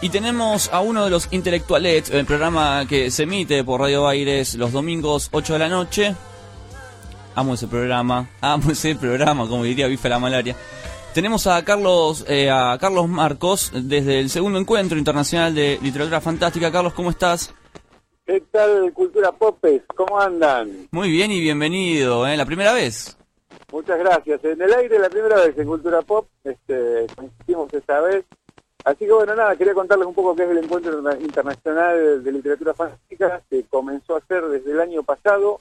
Y tenemos a uno de los intelectuales, el programa que se emite por Radio Aires los domingos 8 de la noche. Amo ese programa, amo ese programa, como diría Bife la Malaria. Tenemos a Carlos, eh, a Carlos Marcos desde el segundo encuentro internacional de literatura fantástica. Carlos, ¿cómo estás? ¿Qué tal, Cultura Popes? ¿Cómo andan? Muy bien y bienvenido, ¿eh? La primera vez. Muchas gracias. En el aire la primera vez en Cultura Pop, este, coincidimos esta vez. Así que bueno, nada, quería contarles un poco qué es el Encuentro Internacional de Literatura Fantástica, que comenzó a ser desde el año pasado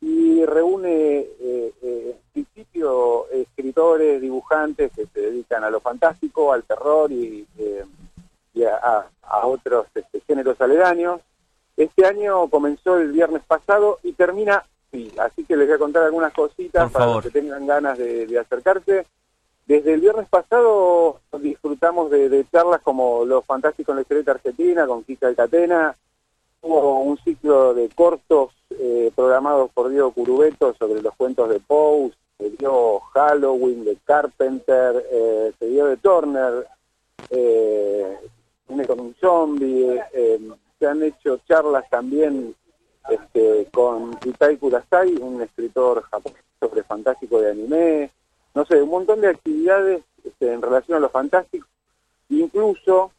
y reúne eh, eh, en principio escritores, dibujantes que se dedican a lo fantástico, al terror y, eh, y a, a, otros este, géneros aledaños. Este año comenzó el viernes pasado y termina, sí, así que les voy a contar algunas cositas para los que tengan ganas de, de acercarse. Desde el viernes pasado disfrutamos de, charlas como Los Fantásticos en la Historieta Argentina con Kika Alcatena. Hubo un ciclo de cortos eh, programados por Diego Curubeto sobre los cuentos de Poe. Se dio Halloween de Carpenter, eh, se dio de Turner, eh, con un zombie. eh, se han hecho charlas también este, con Itai Kurasai, un escritor japonés sobre fantástico de anime no sé, un montón de actividades este, en relación a lo fantástico, incluso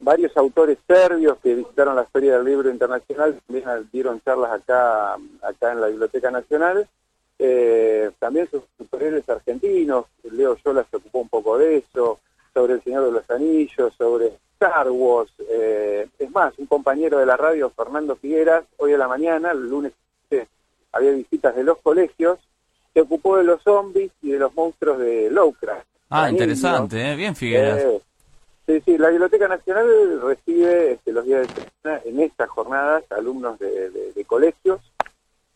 varios autores serbios que visitaron la Feria del Libro Internacional también dieron charlas acá, acá en la Biblioteca Nacional, eh, también sus superhéroes argentinos, Leo Yola se ocupó un poco de eso, sobre El Señor de los Anillos, sobre Star Wars, eh, es más, un compañero de la radio, Fernando Figueras, hoy a la mañana, el lunes, eh, había visitas de los colegios, se ocupó de los zombies y de los monstruos de Lovecraft. Ah, interesante. ¿eh? Bien, Figueras. Eh, sí, sí, la Biblioteca Nacional recibe este, los días de semana en estas jornadas alumnos de, de- de colegios.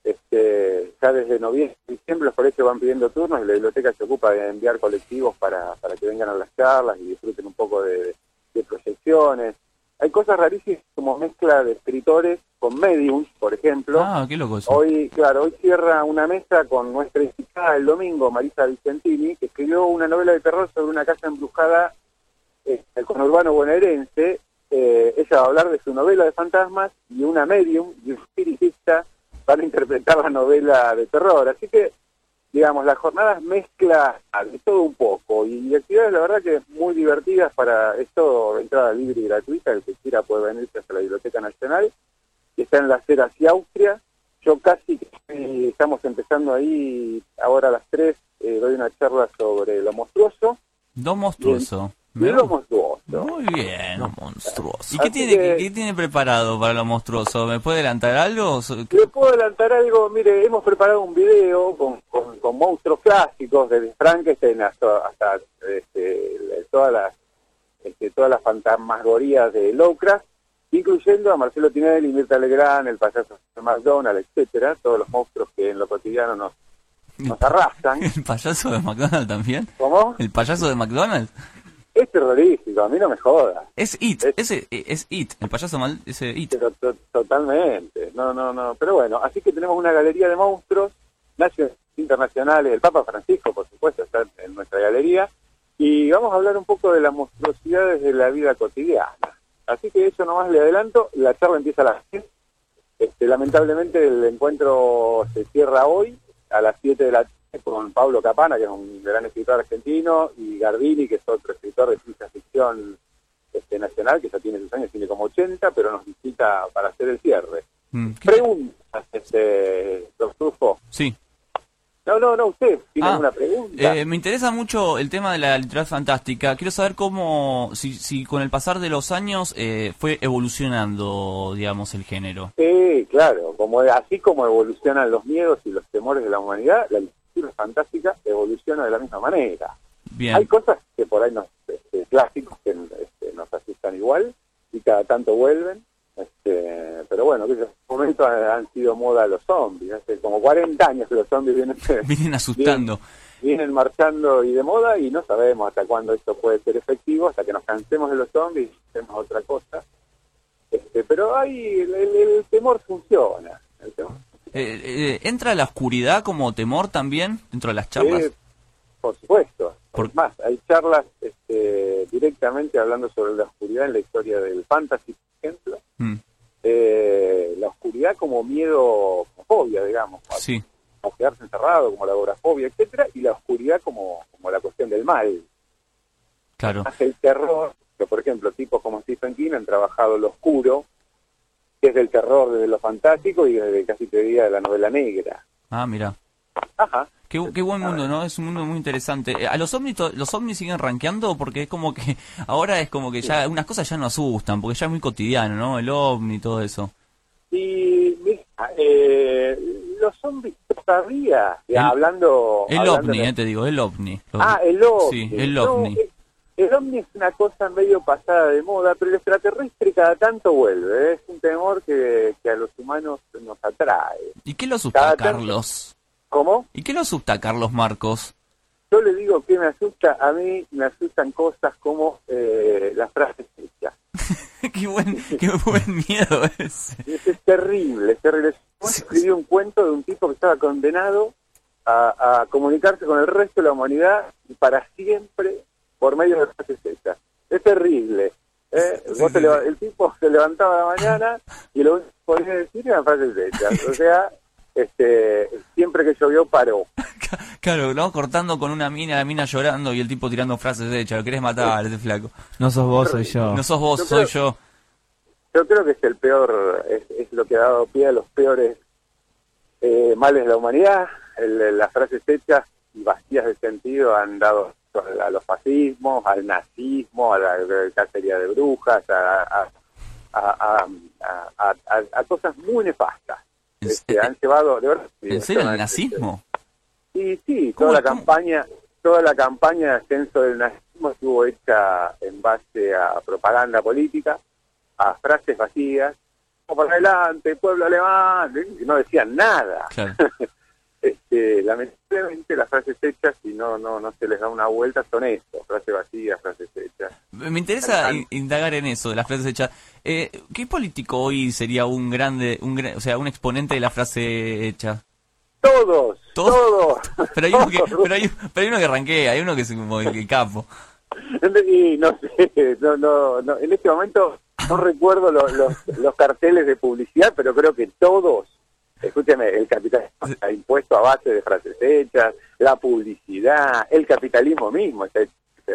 Este, ya desde noviembre, diciembre los colegios van pidiendo turnos y la biblioteca se ocupa de enviar colectivos para, para que vengan a las charlas y disfruten un poco de, de proyecciones. Hay cosas rarísimas como mezcla de escritores con mediums, por ejemplo. Ah, qué loco eso. Hoy, claro, hoy cierra una mesa con nuestra invitada el domingo, Marisa Vicentini, que escribió una novela de terror sobre una casa embrujada eh, en el conurbano bonaerense. Eh, ella va a hablar de su novela de fantasmas y una medium y un espiritista van a interpretar la novela de terror. Así que, digamos, las jornadas mezcla de todo un poco y actividades, la verdad, que muy divertidas para esto, entrada libre y gratuita, el que quiera puede venirse hasta la Biblioteca Nacional que está en la acera hacia Austria. Yo casi estamos empezando ahí, ahora a las 3, eh, doy una charla sobre lo monstruoso. Dos monstruoso. Y lo monstruoso. Muy bien, lo monstruoso. ¿Y qué tiene, que- qué, tiene preparado para lo monstruoso? ¿Me puede adelantar algo? Le puedo adelantar algo, mire, hemos preparado un video con, con, con monstruos clásicos, desde Frankenstein hasta, hasta este, todas las este, todas las fantasmagorías de Lovecraft, incluyendo a Marcelo Tinelli, Mirta Legrand, el payaso de McDonald, etcétera, todos los monstruos que en lo cotidiano nos, nos arrastran. ¿El payaso de McDonald's también? ¿Cómo? ¿El payaso de McDonald's? Es terrorífico, a mí no me joda. Es It, Es- ese es It, el payaso mal, ese It. Pero to- totalmente, no, no, no. Pero bueno, así que tenemos una galería de monstruos nacionales, internacionales. El Papa Francisco, por supuesto, está en nuestra galería. Y vamos a hablar un poco de las monstruosidades de la vida cotidiana. Así que eso nomás le adelanto. La charla empieza a las 10. Este, lamentablemente el encuentro se cierra hoy a las 7 de la tarde con Pablo Capana, que es un gran escritor argentino, y Gardini, que es otro escritor de ciencia ficción este, nacional, que ya tiene sus años, tiene como 80, pero nos visita para hacer el cierre. Mm, ¿qué- Preguntas, este, doctor Trufo. Sí. No, no, no, usted tiene Ah, alguna pregunta. Eh, me interesa mucho el tema de la literatura fantástica. Quiero saber cómo, si, si con el pasar de los años eh, fue evolucionando, digamos, el género. Sí, claro, como así como evolucionan los miedos y los temores de la humanidad, la literatura fantástica evoluciona de la misma manera. Bien. Hay cosas que por ahí nos, este, clásicos que este, nos asustan igual, y cada tanto vuelven. Este, pero bueno, en este momento han, sido moda los zombies. Hace como 40 años que los zombies vienen, Vienen asustando. vienen marchando y de moda y no sabemos hasta cuándo esto puede ser efectivo, hasta que nos cansemos de los zombies y hacemos otra cosa. Este, pero ahí el, el- el temor funciona. El temor Eh, eh, ¿Entra la oscuridad como temor también dentro de las charlas? Sí, por supuesto. Por- más, hay charlas este, directamente hablando sobre la oscuridad en la historia del fantasy, por ejemplo. Mm, Eh, la oscuridad como miedo, como fobia, digamos, sí, como quedarse encerrado, como la agorafobia, etcétera, y la oscuridad como, como la cuestión del mal. claro. El terror, que por ejemplo, tipos como Stephen King han trabajado lo oscuro, que es del terror desde lo fantástico y desde casi te diría de la novela negra. Ah, mira. Ajá. Qué, qué buen mundo, ¿no? Es un mundo muy interesante. Eh, ¿A los ovnis, los ovnis siguen rankeando? Porque es como que ahora es como que ya unas cosas ya no asustan, porque ya es muy cotidiano, ¿no? El ovni y todo eso. Y mira, eh, los zombies todavía, ya El- hablando... El hablando ovni, de- eh, te digo, el ovni. Ah, el ovni. Sí, el ovni. eh, el ovni es una cosa medio pasada de moda, pero el extraterrestre cada tanto vuelve. ¿eh? Es un temor que, que a los humanos nos atrae. ¿Y qué lo asusta, Carlos? ¿Cómo? ¿Y qué lo asusta, Carlos Marcos? Yo le digo que me asusta, a mí me asustan cosas como eh, las frases hechas. qué, buen, qué buen miedo ese. Es, es terrible, es terrible. Yo escribí un cuento de un tipo que estaba condenado a, a comunicarse con el resto de la humanidad y para siempre por medio de frases hechas. Es terrible. ¿eh? Sí. El tipo se levantaba a la mañana y lo único que podía decir eran frases hechas. O sea, este, siempre que llovió paró. Claro, ¿no? Cortando con una mina, la mina llorando y el tipo tirando frases hechas. Lo querés matar, ese flaco. No sos vos, soy yo. No sos vos, Yo soy creo- yo. Yo creo que es el peor, es, es lo que ha dado pie a los peores eh, males de la humanidad. El- las frases hechas y vacías de sentido han dado a los fascismos, al nazismo, a la, la cacería de brujas, a, a, a, a- a- a- a cosas muy nefastas. ¿En Este, han llevado, de verdad, ¿En serio el nazismo? Sí, sí, ¿Cómo- toda la cómo? campaña, toda la campaña de ascenso del nazismo estuvo hecha en base a propaganda política, a frases vacías, "Vamos para adelante, pueblo alemán, y no decían nada. Claro. Este, lamentablemente las frases hechas, si no, no, no se les da una vuelta, son eso, frases vacías, frases hechas. Me interesa in- indagar en eso, de las frases hechas. Eh, ¿Qué político hoy sería un grande, un gra- o sea, un exponente de la frase hecha? Todos, Todos. todos. Pero hay uno que, pero hay, pero hay uno que ranquea, hay uno que es como el, el capo. Y no sé, no, no, no, en este momento no recuerdo lo- los, los carteles de publicidad, pero creo que todos, escúcheme, el capitalismo está impuesto a base de frases hechas, la publicidad, el capitalismo mismo está hecho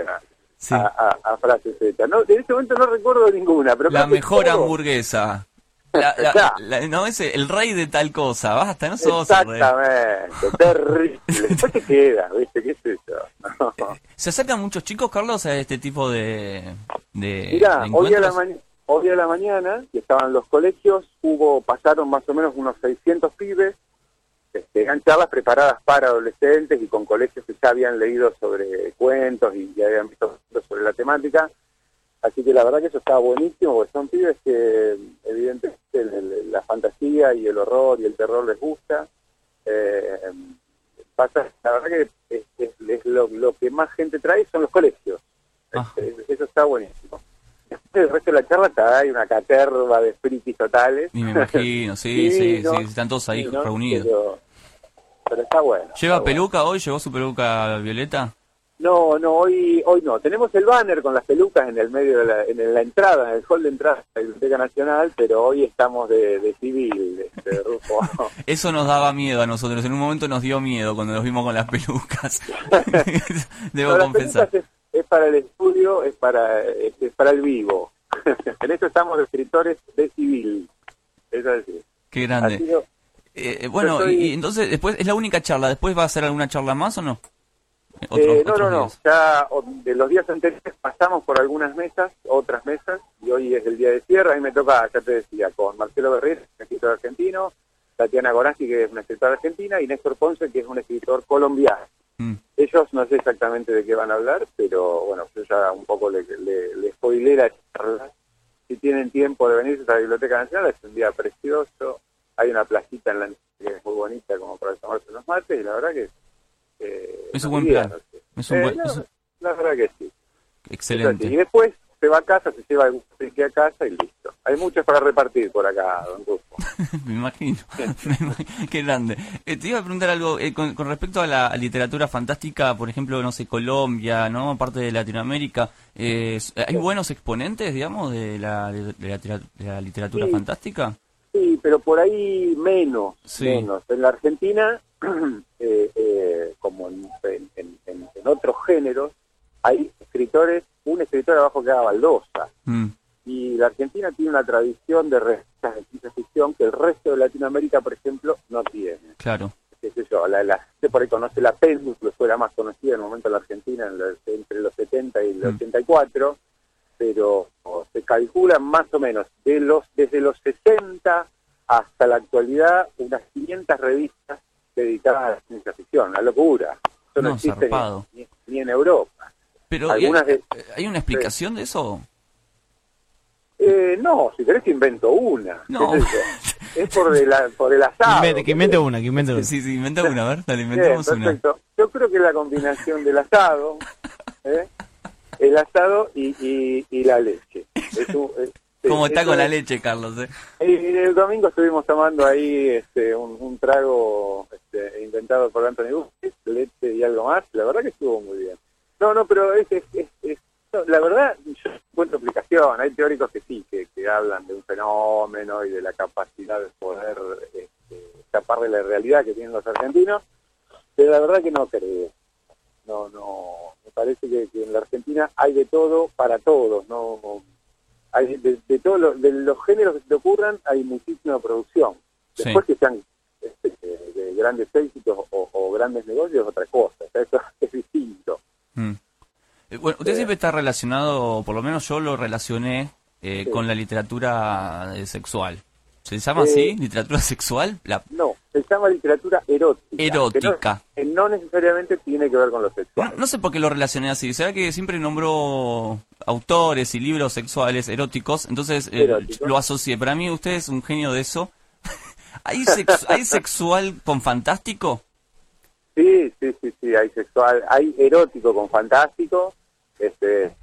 a, Sí. a- a- a frases hechas. No, en este momento no recuerdo ninguna, pero La mejor hamburguesa. La- la- Claro. la- no, ese, el rey de tal cosa. Basta, no sos. Exactamente, terrible. Después te queda, ¿viste? ¿Qué es eso? ¿Se acercan muchos chicos, Carlos, a este tipo de, de, Mirá, de hoy a, la encuentros? Hoy a la mañana, que estaban los colegios, hubo pasaron más o menos unos 600 pibes, este, eran charlas preparadas para adolescentes y con colegios que ya habían leído sobre cuentos y ya habían visto sobre la temática. Así que la verdad que eso estaba buenísimo, porque son pibes que evidentemente el- el- la fantasía y el horror y el terror les gusta. Eh, pasa, la verdad que es, es- es lo, lo que más gente trae son los colegios. Ah. Este, eso está buenísimo. Después el resto de la charla está, hay una caterva de frikis totales. Y me imagino, sí, sí, ¿no? sí, están todos ahí reunidos. Pero, pero está bueno. ¿Lleva está bueno. peluca hoy? ¿Llevó su peluca violeta? No, no, hoy hoy no. Tenemos el banner con las pelucas en el medio de la, en la entrada, en el hall de entrada de la Biblioteca Nacional, pero hoy estamos de, de civil, este, Rufo. Eso nos daba miedo a nosotros. En un momento nos dio miedo cuando nos vimos con las pelucas. Debo No, las confesar. pelucas es, es para el estudio, es para, es, es para el vivo. en eso estamos de escritores de civil. Es decir, Qué grande. sido- Eh, bueno, soy- y, entonces después es la única charla. ¿Después va a hacer alguna charla más o no? Otros- Eh, no, no, no. días. Ya de los días anteriores pasamos por algunas mesas, otras mesas, y hoy es el día de cierre. A mí me toca, ya te decía, con Marcelo Berrer, un escritor argentino, Tatiana Gorazzi, que es una escritora argentina, y Néstor Ponce, que es un escritor colombiano. Mm. Ellos no sé exactamente de qué van a hablar, pero bueno, yo ya un poco le, le, le spoilé la charla. si tienen tiempo de venir a la Biblioteca Nacional, es un día precioso. Hay una placita en la que es muy bonita como para tomarse unos mates y la verdad que eh, es un buen plan. Es un eh, buen, es- la verdad que sí. excelente. Y después se va a casa, se lleva el que a casa y listo. Hay muchos para repartir por acá, don Rufo. Me imagino. Me imagino. Qué grande. Eh, te iba a preguntar algo eh, con, con respecto a la a literatura fantástica, por ejemplo, no sé, Colombia, ¿no? Parte de Latinoamérica. eh, ¿Hay buenos exponentes, digamos, de la, de la, litera- de la literatura Sí. fantástica? Sí, pero por ahí menos, Sí. menos. En la Argentina, eh, eh, como en- en- en otros géneros, hay escritores, un escritor abajo que haga baldosa. Mm, Y la Argentina tiene una tradición de revistas de ciencia ficción que el resto de Latinoamérica, por ejemplo, no tiene. claro. qué sé yo, la, la gente por ahí conoce la Péndulo, fue la más conocida en el momento en la Argentina, en los- entre los 70 y el Mm. 84, pero o, se calculan más o menos de los desde los 60 hasta la actualidad unas 500 revistas dedicadas a la ciencia ficción, una locura. Eso no, No, existe ni en Europa. Pero Algunas ¿hay, de- ¿hay una explicación de eso? Eh, no, si querés te invento una. No. ¿Qué sé yo? Es por, de la- por el Que asado. que invente una, que invente una. Sí, sí, inventa una, a ver, dale, Bien, inventamos una. perfecto. Yo creo que la combinación del asado, ¿eh? el asado y, y, y la leche. Es un- es- ¿Cómo está con la es- leche, Carlos? eh? Y el domingo estuvimos tomando ahí este, un, un trago este, inventado por Anthony Bucci, leche y algo más. La verdad que estuvo muy bien. No, no, pero es, es, es- es- no, la verdad yo encuentro explicación. Hay teóricos que sí, que, que hablan de un fenómeno y de la capacidad de poder este, escapar de la realidad que tienen los argentinos, pero la verdad que no creo. No, no, me parece que, que en la Argentina hay de todo para todos, no hay de, de todos los, de los géneros que se te ocurran hay muchísima producción. Sí. Después que sean este, de, de grandes éxitos o, o grandes negocios otra cosa, o sea, eso es distinto. Mm. Eh, Bueno, usted Eh. siempre está relacionado, por lo menos yo lo relacioné eh, Sí. con la literatura eh, sexual. ¿Se llama así? ¿Literatura sexual? La... No, se llama literatura erótica. Erótica. Que no, que no necesariamente tiene que ver con lo sexual. no sé por qué lo relacioné así. ¿Será que siempre nombró autores y libros sexuales eróticos? Entonces eh, lo asocié. Para mí usted es un genio de eso. ¿Hay, sex- ¿Hay sexual con fantástico? Sí, sí, sí, sí, hay sexual, hay erótico con fantástico, este,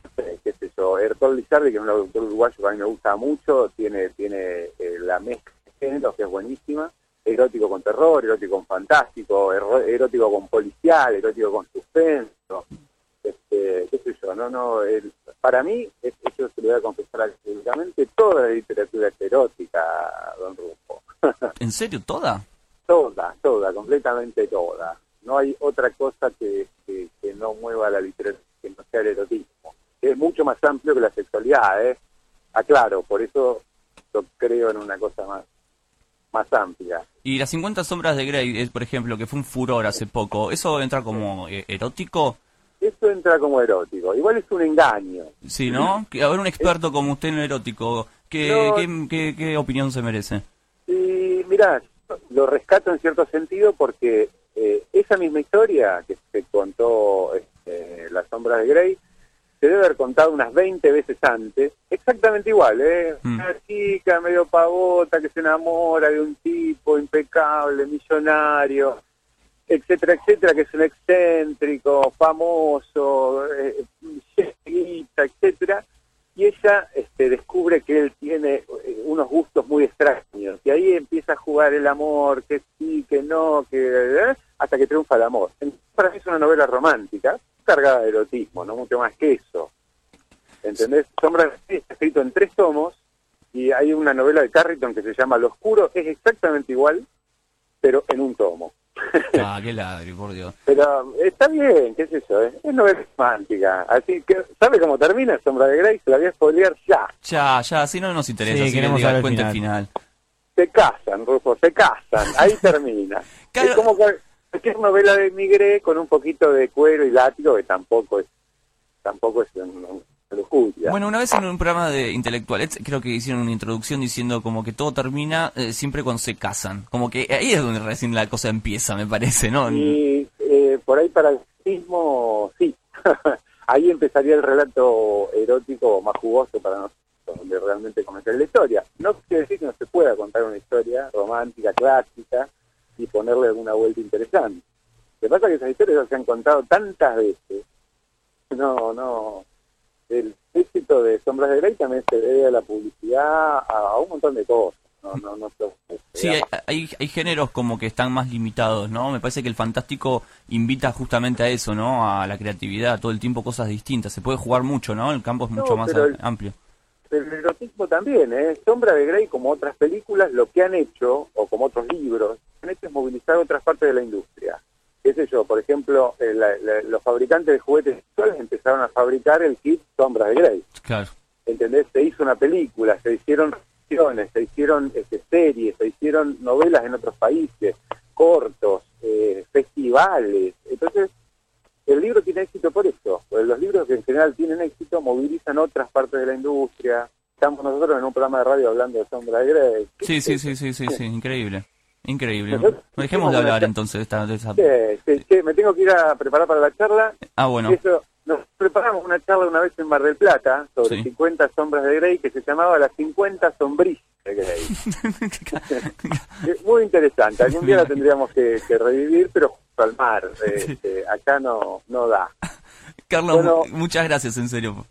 qué sé yo, Ertol Lizardi, que es un autor uruguayo que a mí me gusta mucho, tiene, tiene eh, la mezcla de géneros que es buenísima, erótico con terror, erótico con fantástico, erótico con policial, erótico con suspenso, este, qué sé yo, no, no, el- para mí, es- eso se lo voy a confesar académicamente, toda la literatura es erótica, don Rufo. ¿En serio toda? Toda, toda, completamente toda. No hay otra cosa que, que, que no mueva la literatura que no sea el erotismo. Es mucho más amplio que la sexualidad, ¿eh? Aclaro, por eso yo creo en una cosa más, más amplia. Y las 50 sombras de Grey, por ejemplo, que fue un furor hace poco, ¿eso entra como eh, erótico? Eso entra como erótico. Igual es un engaño. Sí, ¿no? Que, a ver, un experto como usted en erótico, ¿qué, No. qué, qué- qué opinión se merece? Y mirá, lo rescato en cierto sentido porque eh, esa misma historia que se contó este, La sombra de Grey se debe haber contado unas 20 veces antes, exactamente igual, ¿eh? Mm. Una chica medio pavota que se enamora de un tipo impecable, millonario, etcétera, etcétera, que es un excéntrico, famoso, eh, etcétera, y ella este, descubre que él tiene eh, unos gustos muy extraños, y ahí empieza a jugar el amor, que sí, que no, que eh, hasta que triunfa el amor. Para mí es una novela romántica, cargada de erotismo, no mucho más que eso. ¿Entendés? Sombra de Grey está escrito en tres tomos, y hay una novela de Carrington que se llama Lo Oscuro, es exactamente igual, pero en un tomo. Ah, qué ladri, por Dios. Pero está bien, qué sé yo, ¿eh? es novela romántica. Así que, ¿sabe cómo termina Sombra de Grey? Se la voy a spoilear ya. Ya, ya, si no nos interesa, Sí, que queremos saber el final. final. Se casan, Rufo, se casan. Ahí termina. Claro. Es como cual- cualquier novela de Migré con un poquito de cuero y látigo, que tampoco es tampoco es un- una lujuria. Bueno, una vez en un programa de intelectuales creo que hicieron una introducción diciendo como que todo termina eh, siempre cuando se casan. Como que ahí es donde recién la cosa empieza, me parece, ¿no? Y eh, por ahí para el mismo, sí. ahí empezaría el relato erótico más jugoso para nosotros. donde realmente comenzó la historia. No quiere decir que no se pueda contar una historia romántica, clásica, y ponerle alguna vuelta interesante. Lo que pasa es que esas historias se han contado tantas veces, no, no, el éxito de Sombras de Grey también se debe a la publicidad, a, un montón de cosas. No, no, no, sí, hay, hay, géneros como que están más limitados, ¿no? Me parece que el fantástico invita justamente a eso, ¿no? A la creatividad, todo el tiempo cosas distintas. Se puede jugar mucho, ¿no? El campo es mucho más amplio. El erotismo también, ¿eh? Sombra de Grey, como otras películas, lo que han hecho, o como otros libros, han hecho es movilizar otras partes de la industria qué sé yo, por ejemplo, eh, los fabricantes de juguetes sexuales empezaron a fabricar el kit Sombras de Grey. Claro. ¿Entendés? Se hizo una película, se hicieron se hicieron este, series, se hicieron novelas en otros países, cortos, eh, festivales. Entonces, el libro tiene éxito por eso, porque los libros que en general tienen éxito movilizan otras partes de la industria. Estamos nosotros en un programa de radio hablando de Sombra de Grey. Sí, sí, sí, sí, sí, sí, increíble. Increíble. Dejemos de hablar entonces de esta... De esa... sí, sí, me tengo que ir a preparar para la charla. Ah, bueno. Eso, nos preparamos una charla una vez en Mar del Plata sobre 50 sombras de Grey que se llamaba Las 50 sombrillas. Muy interesante. Algún día la tendríamos que, revivir, pero al mar. Este, acá no, no da. Carlos, muchas gracias, en serio.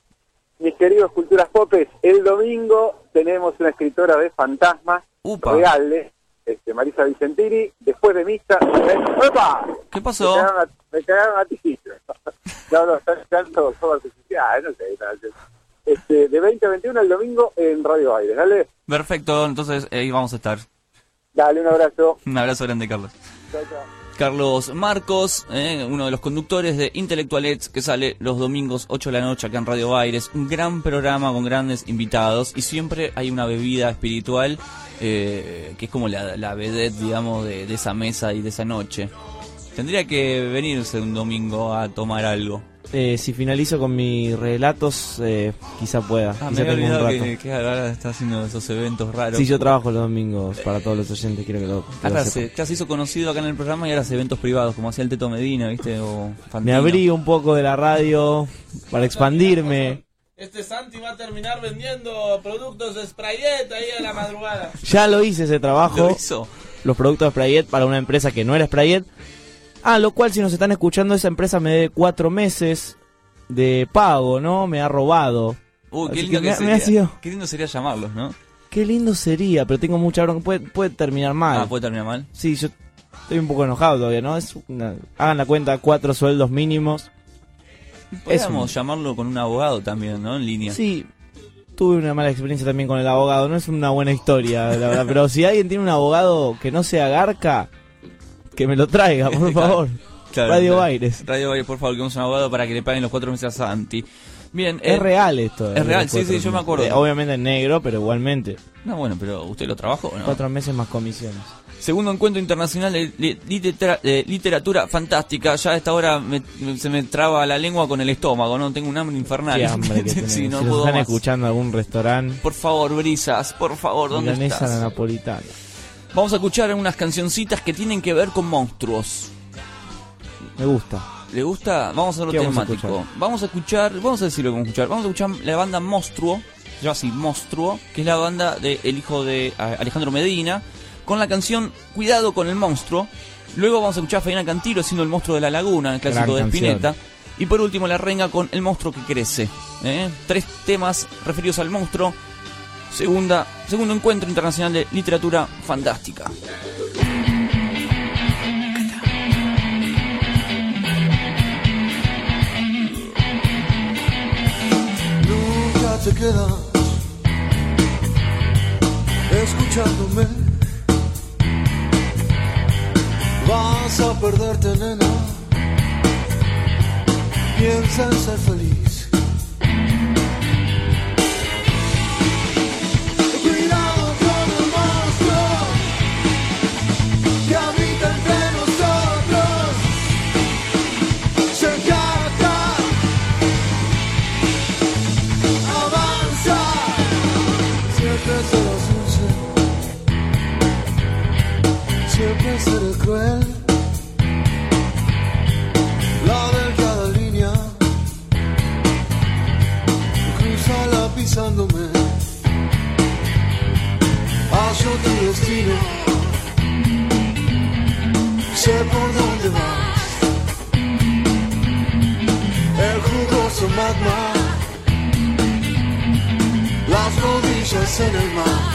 Mis queridos Culturas Popes, el domingo tenemos una escritora de fantasmas reales este, Marisa Vicentini, después de misa, ¡opa! ¿Qué pasó? Me cagaron a, ti. no, no, están artificial, no sé. Este, de 20 a 21 el domingo en Radio Aires, ¿dale? Perfecto, entonces ahí vamos a estar. Dale, un abrazo. Un abrazo grande, Carlos. Carlos Marcos, eh, uno de los conductores de Intelectualets, que sale los domingos 8 de la noche acá en Radio Aires. Un gran programa con grandes invitados y siempre hay una bebida espiritual eh, que es como la, la vedette, digamos, de, esa mesa y de esa noche. Tendría que venirse un domingo a tomar algo. Eh, si finalizo con mis relatos, eh, quizá pueda. Ah, quizá me tengo un rato. Que, que, ahora está haciendo esos eventos raros. Sí, yo trabajo los domingos para todos los oyentes, quiero que lo, ahora se, ya se hizo conocido acá en el programa y ahora hace eventos privados, como hacía el Teto Medina, ¿viste? O me abrí un poco de la radio para expandirme. Este Santi va a terminar vendiendo productos de Sprayet ahí a la madrugada. Ya lo hice ese trabajo. Los productos de Sprayet para una empresa que no era Sprayet. Ah, lo cual si nos están escuchando, esa empresa me debe cuatro meses de pago, ¿no? Me ha robado. Uy, qué lindo, sería. qué lindo sería llamarlos, ¿no? Qué lindo sería, pero tengo mucha bronca. Puede, puede terminar mal. Ah, puede terminar mal. Sí, yo estoy un poco enojado todavía, ¿no? Es hagan la cuenta, cuatro sueldos mínimos. Podríamos llamarlo con un abogado también, ¿no? En línea. Sí, tuve una mala experiencia también con el abogado. No es una buena historia, la verdad. Pero si alguien tiene un abogado que no sea Garca, que me lo traiga, por favor. Radio Baires. Radio Baires, por favor, que un abogado para que le paguen los cuatro meses a Santi. Bien, es eh, real esto. Es real, sí, sí, yo me acuerdo. Eh, obviamente en negro, pero igualmente. No, bueno, pero ¿usted lo trabajó no? Cuatro meses más comisiones. Segundo encuentro internacional de, literatura fantástica. Ya a esta hora se me traba la lengua con el estómago, ¿no? Tengo un hambre infernal. Qué hambre que si no están escuchando algún restaurante. Por favor, Brisas, por favor, ¿dónde estás? la napolitana. Vamos a escuchar unas cancioncitas que tienen que ver con monstruos. Me gusta. ¿Le gusta? Vamos a hacerlo temático. Vamos a, escuchar, vamos a decir lo que vamos a escuchar. Vamos a escuchar la banda Monstruo, yo así, Monstruo, que es la banda del el hijo de Alejandro Medina, con la canción Cuidado con el monstruo. Luego vamos a escuchar a Faina Cantilo haciendo El monstruo de la laguna, el clásico de Spinetta. Y por último la renga con El monstruo que crece. ¿eh? Tres temas referidos al monstruo. Segunda, segundo encuentro internacional de literatura fantástica. te quedas escuchándome. Vas a perderte, nena. Piensa en ser feliz. siempre seré cruel. La delgada línea cruzala pisándome hacia tu destino. Sé por dónde vas. El jugoso magma, las rodillas en el mar.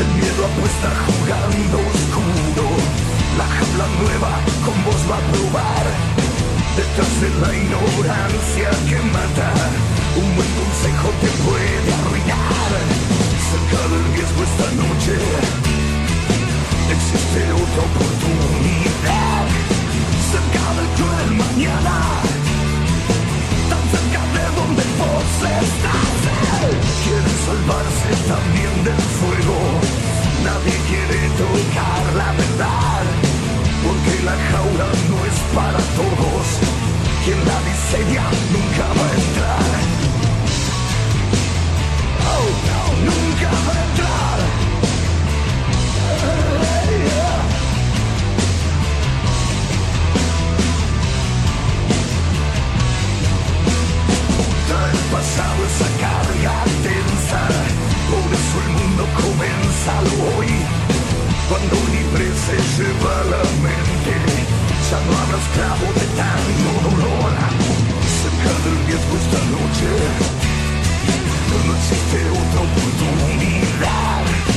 Está jugando oscuro. La jaula nueva con vos va a probar. Detrás de la ignorancia que mata, un buen consejo te puede arruinar. Cerca del riesgo esta noche existe otra oportunidad. Cerca del cruel mañana, Quieren salvarse también del fuego. Nadie quiere tocar la verdad, porque la jaula no es para todos. Quien la diseña nunca va se lleva la mente, ya no habrá esclavo de tanto dolor. Cerca del noche, no existe otra oportunidad.